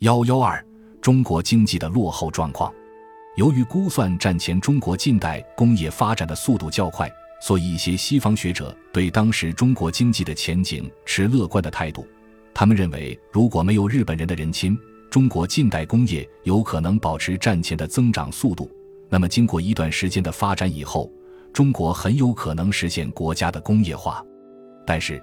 幺幺二，中国经济的落后状况。由于估算战前中国近代工业发展的速度较快，所以一些西方学者对当时中国经济的前景持乐观的态度。他们认为，如果没有日本人的人亲，中国近代工业有可能保持战前的增长速度。那么，经过一段时间的发展以后，中国很有可能实现国家的工业化。但是，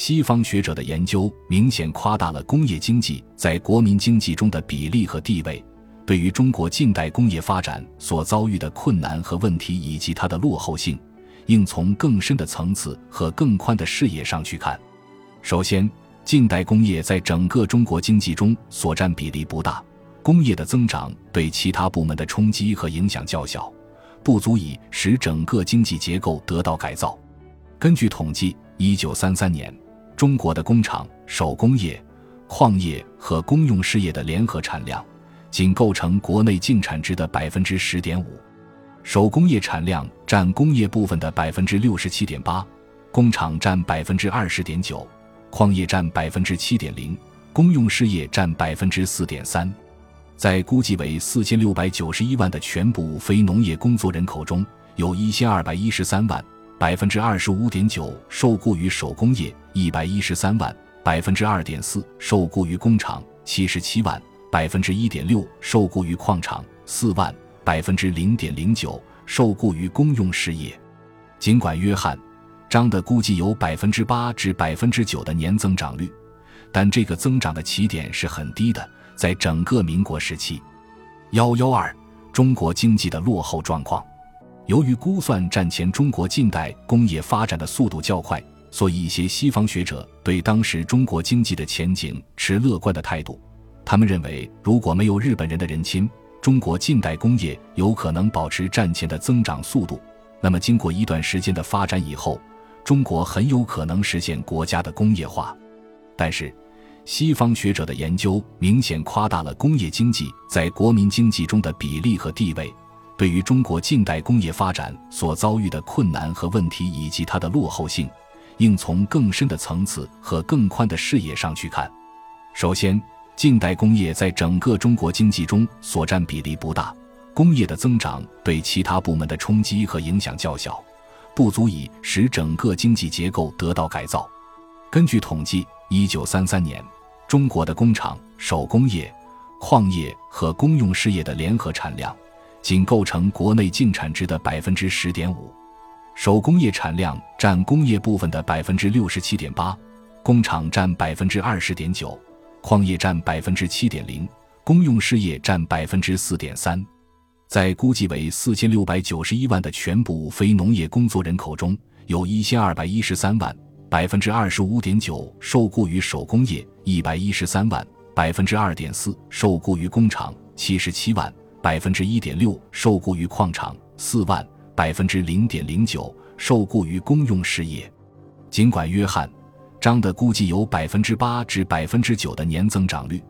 西方学者的研究明显夸大了工业经济在国民经济中的比例和地位，对于中国近代工业发展所遭遇的困难和问题以及它的落后性，应从更深的层次和更宽的视野上去看。首先，近代工业在整个中国经济中所占比例不大，工业的增长对其他部门的冲击和影响较小，不足以使整个经济结构得到改造。根据统计，一九三三年。中国的工厂、手工业、矿业和公用事业的联合产量，仅构成国内净产值的百分之十点五。手工业产量占工业部分的百分之六十七点八，工厂占百分之二十点九，矿业占百分之七点零，公用事业占百分之四点三。在估计为四千六百九十一万的全部非农业工作人口中，有一千二百一十三万。百分之二十五点九受雇于手工业，一百一十三万；百分之二点四受雇于工厂，七十七万；百分之一点六受雇于矿场，四万；百分之零点零九受雇于公用事业。尽管约翰·张的估计有百分之八至百分之九的年增长率，但这个增长的起点是很低的。在整个民国时期，幺幺二，中国经济的落后状况。由于估算战前中国近代工业发展的速度较快，所以一些西方学者对当时中国经济的前景持乐观的态度。他们认为，如果没有日本人的人亲，中国近代工业有可能保持战前的增长速度。那么，经过一段时间的发展以后，中国很有可能实现国家的工业化。但是，西方学者的研究明显夸大了工业经济在国民经济中的比例和地位。对于中国近代工业发展所遭遇的困难和问题以及它的落后性，应从更深的层次和更宽的视野上去看。首先，近代工业在整个中国经济中所占比例不大，工业的增长对其他部门的冲击和影响较小，不足以使整个经济结构得到改造。根据统计，一九三三年，中国的工厂、手工业、矿业和公用事业的联合产量。仅构成国内净产值的百分之十点五，手工业产量占工业部分的百分之六十七点八，工厂占百分之二十点九，矿业占百分之七点零，公用事业占百分之四点三。在估计为四千六百九十一万的全部非农业工作人口中，有一千二百一十三万，百分之二十五点九受雇于手工业，一百一十三万，百分之二点四受雇于工厂，七十七万。百分之一点六受雇于矿场，四万；百分之零点零九受雇于公用事业。尽管约翰·张的估计有百分之八至百分之九的年增长率，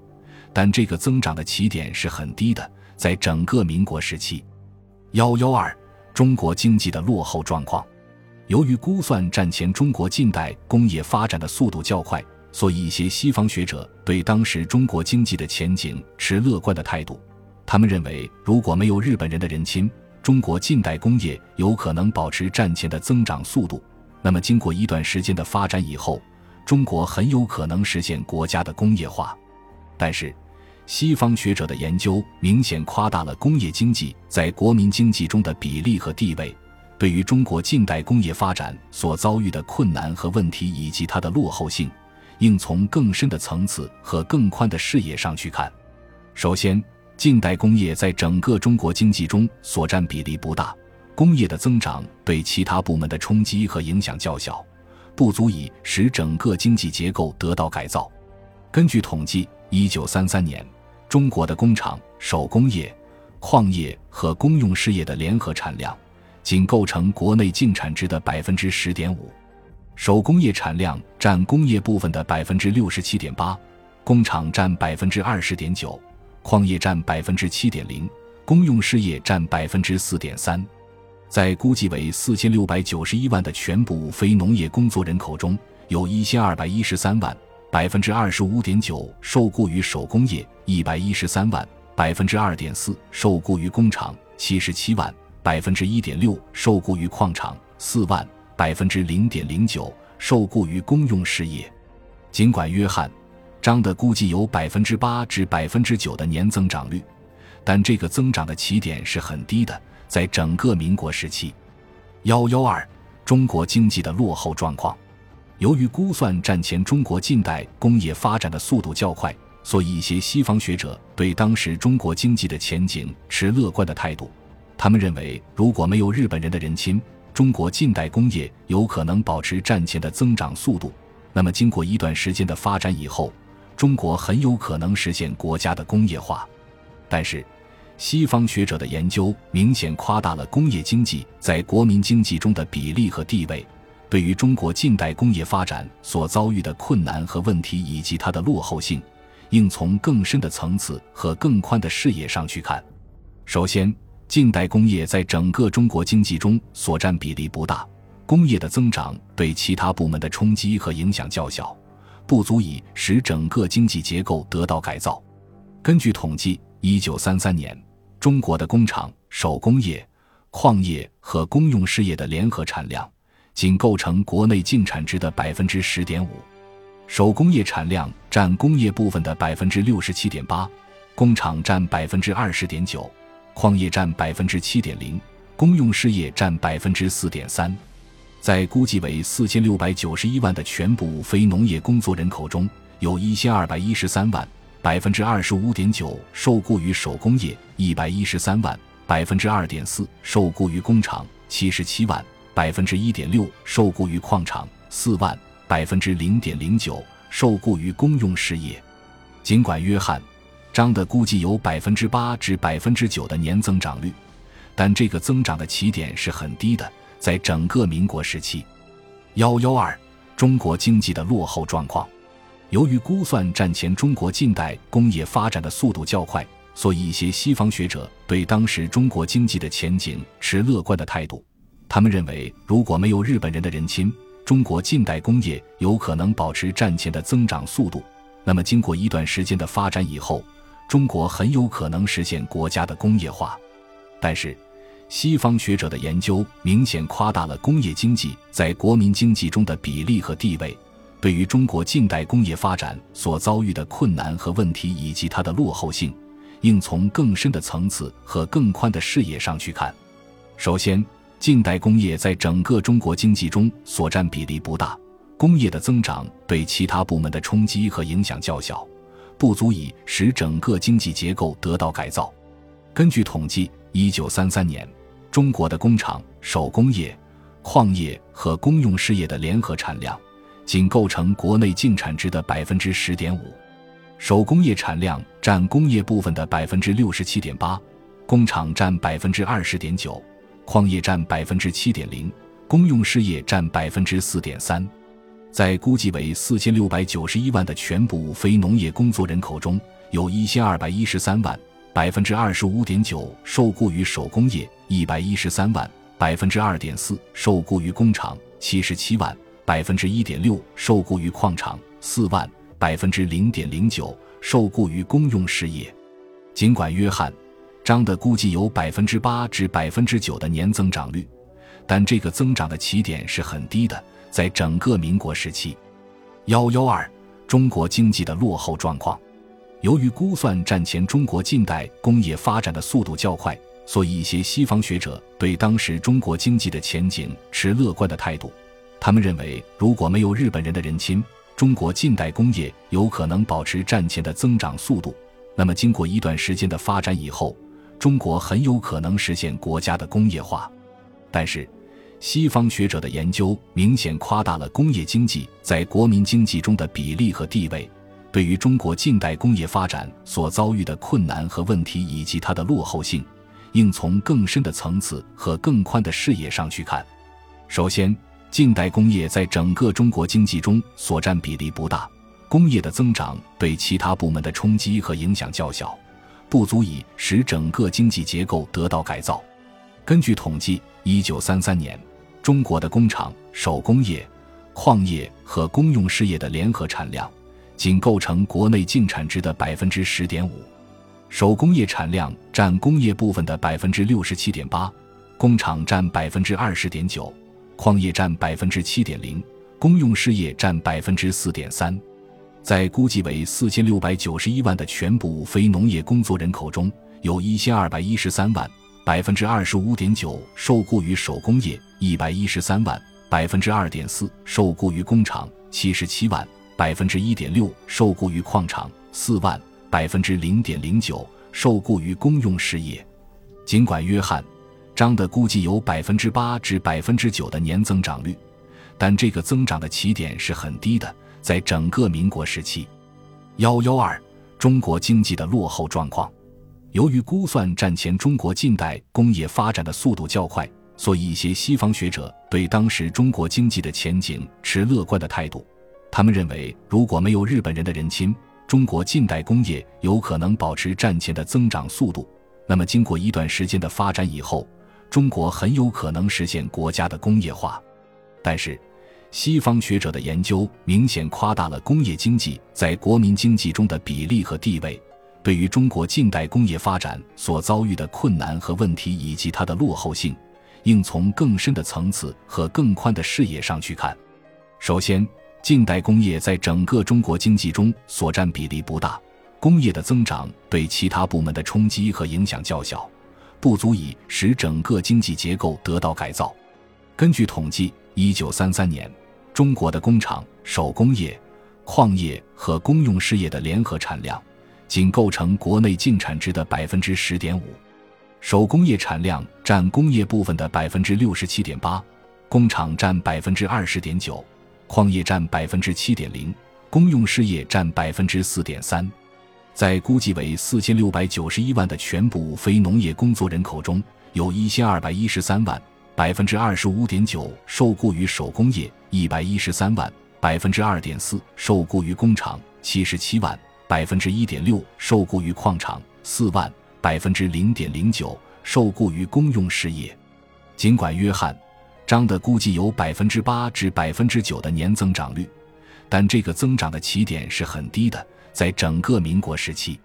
但这个增长的起点是很低的。在整个民国时期，幺幺二，中国经济的落后状况。由于估算战前中国近代工业发展的速度较快，所以一些西方学者对当时中国经济的前景持乐观的态度。他们认为，如果没有日本人的人亲，中国近代工业有可能保持战前的增长速度。那么，经过一段时间的发展以后，中国很有可能实现国家的工业化。但是，西方学者的研究明显夸大了工业经济在国民经济中的比例和地位，对于中国近代工业发展所遭遇的困难和问题以及它的落后性，应从更深的层次和更宽的视野上去看。首先，近代工业在整个中国经济中所占比例不大，工业的增长对其他部门的冲击和影响较小，不足以使整个经济结构得到改造。根据统计，一九三三年，中国的工厂、手工业、矿业和公用事业的联合产量，仅构成国内净产值的百分之十点五，手工业产量占工业部分的百分之六十七点八，工厂占百分之二十点九。矿业占百分之七点零，公用事业占百分之四点三，在估计为四千六百九十一万的全部非农业工作人口中，有一千二百一十三万，百分之二十五点九受雇于手工业，一百一十三万；百分之二点四受雇于工厂，七十七万；百分之一点六受雇于矿场，四万；百分之零点零九受雇于公用事业。尽管约翰、张的估计有百分之八至百分之九的年增长率，但这个增长的起点是很低的。在整个民国时期，幺幺二中国经济的落后状况。由于估算战前中国近代工业发展的速度较快，所以一些西方学者对当时中国经济的前景持乐观的态度。他们认为，如果没有日本人的人亲，中国近代工业有可能保持战前的增长速度。那么，经过一段时间的发展以后，中国很有可能实现国家的工业化。但是，西方学者的研究明显夸大了工业经济在国民经济中的比例和地位。对于中国近代工业发展所遭遇的困难和问题以及它的落后性，应从更深的层次和更宽的视野上去看。首先，近代工业在整个中国经济中所占比例不大，工业的增长对其他部门的冲击和影响较小，不足以使整个经济结构得到改造。根据统计，一九三三年，中国的工厂、手工业、矿业和公用事业的联合产量。仅构成国内净产值的百分之十点五，手工业产量占工业部分的百分之六十七点八，工厂占百分之二十点九，矿业占百分之七点零，公用事业占百分之四点三。在估计为四千六百九十一万的全部非农业工作人口中，有一千二百一十三万，百分之二十五点九受雇于手工业，一百一十三万，百分之二点四受雇于工厂，七十七万。百分之一点六受雇于矿场，四万百分之零点零九受雇于公用事业。尽管约翰、张的估计有百分之八至百分之九的年增长率，但这个增长的起点是很低的。在整个民国时期，幺幺二中国经济的落后状况。由于估算战前中国近代工业发展的速度较快，所以一些西方学者对当时中国经济的前景持乐观的态度。他们认为，如果没有日本人的人亲，中国近代工业有可能保持战前的增长速度。那么，经过一段时间的发展以后，中国很有可能实现国家的工业化。但是，西方学者的研究明显夸大了工业经济在国民经济中的比例和地位。对于中国近代工业发展所遭遇的困难和问题以及它的落后性，应从更深的层次和更宽的视野上去看。首先，近代工业在整个中国经济中所占比例不大，工业的增长对其他部门的冲击和影响较小，不足以使整个经济结构得到改造。根据统计，一九三三年，中国的工厂、手工业、矿业和公用事业的联合产量，仅构成国内净产值的百分之十点五，手工业产量占工业部分的百分之六十七点八，工厂占百分之二十点九。矿业占百分之七点零，公用事业占百分之四点三，在估计为四千六百九十一万的全部非农业工作人口中，有一千二百一十三万，百分之二十五点九受雇于手工业，一百一十三万，百分之二点四受雇于工厂，七十七万，百分之一点六受雇于矿场，四万，百分之零点零九受雇于公用事业。尽管约翰。张的估计有百分之八至百分之九的年增长率，但这个增长的起点是很低的。在整个民国时期，幺幺二中国经济的落后状况。由于估算战前中国近代工业发展的速度较快，所以一些西方学者对当时中国经济的前景持乐观的态度。他们认为，如果没有日本人的人亲，中国近代工业有可能保持战前的增长速度。那么，经过一段时间的发展以后，中国很有可能实现国家的工业化，但是，西方学者的研究明显夸大了工业经济在国民经济中的比例和地位。对于中国近代工业发展所遭遇的困难和问题以及它的落后性，应从更深的层次和更宽的视野上去看。首先，近代工业在整个中国经济中所占比例不大，工业的增长对其他部门的冲击和影响较小。不足以使整个经济结构得到改造。根据统计，一九三三年，中国的工厂、手工业、矿业和公用事业的联合产量，仅构成国内净产值的百分之十点五。手工业产量占工业部分的百分之六十七点八，工厂占百分之二十点九，矿业占百分之七点零，公用事业占百分之四点三。在估计为四千六百九十一万的全部非农业工作人口中，有一千二百一十三万，百分之二十五点九受雇于手工业；一百一十三万，百分之二点四受雇于工厂；七十七万，百分之一点六受雇于矿场；四万。百分之零点零九受雇于公用事业，尽管约翰、张的估计有百分之八至百分之九的年增长率，但这个增长的起点是很低的。在整个民国时期，幺幺二中国经济的落后状况，由于估算战前中国近代工业发展的速度较快，所以一些西方学者对当时中国经济的前景持乐观的态度。他们认为，如果没有日本人的人亲。中国近代工业有可能保持战前的增长速度，那么经过一段时间的发展以后，中国很有可能实现国家的工业化。但是，西方学者的研究明显夸大了工业经济在国民经济中的比例和地位，对于中国近代工业发展所遭遇的困难和问题以及它的落后性，应从更深的层次和更宽的视野上去看。首先，近代工业在整个中国经济中所占比例不大，工业的增长对其他部门的冲击和影响较小，不足以使整个经济结构得到改造。根据统计，一九三三年，中国的工厂、手工业、矿业和公用事业的联合产量，仅构成国内净产值的百分之十点五。手工业产量占工业部分的百分之六十七点八，工厂占百分之二十点九。矿业占百分之七点零，公用事业占百分之四点三，在估计为四千六百九十一万的全部非农业工作人口中，有一千二百一十三万，百分之二十五点九受雇于手工业；一百一十三万，百分之二点四受雇于工厂；七十七万，百分之一点六受雇于矿场；四万，百分之零点零九受雇于公用事业。尽管约翰。张的估计有百分之八至百分之九的年增长率，但这个增长的起点是很低的。在整个民国时期。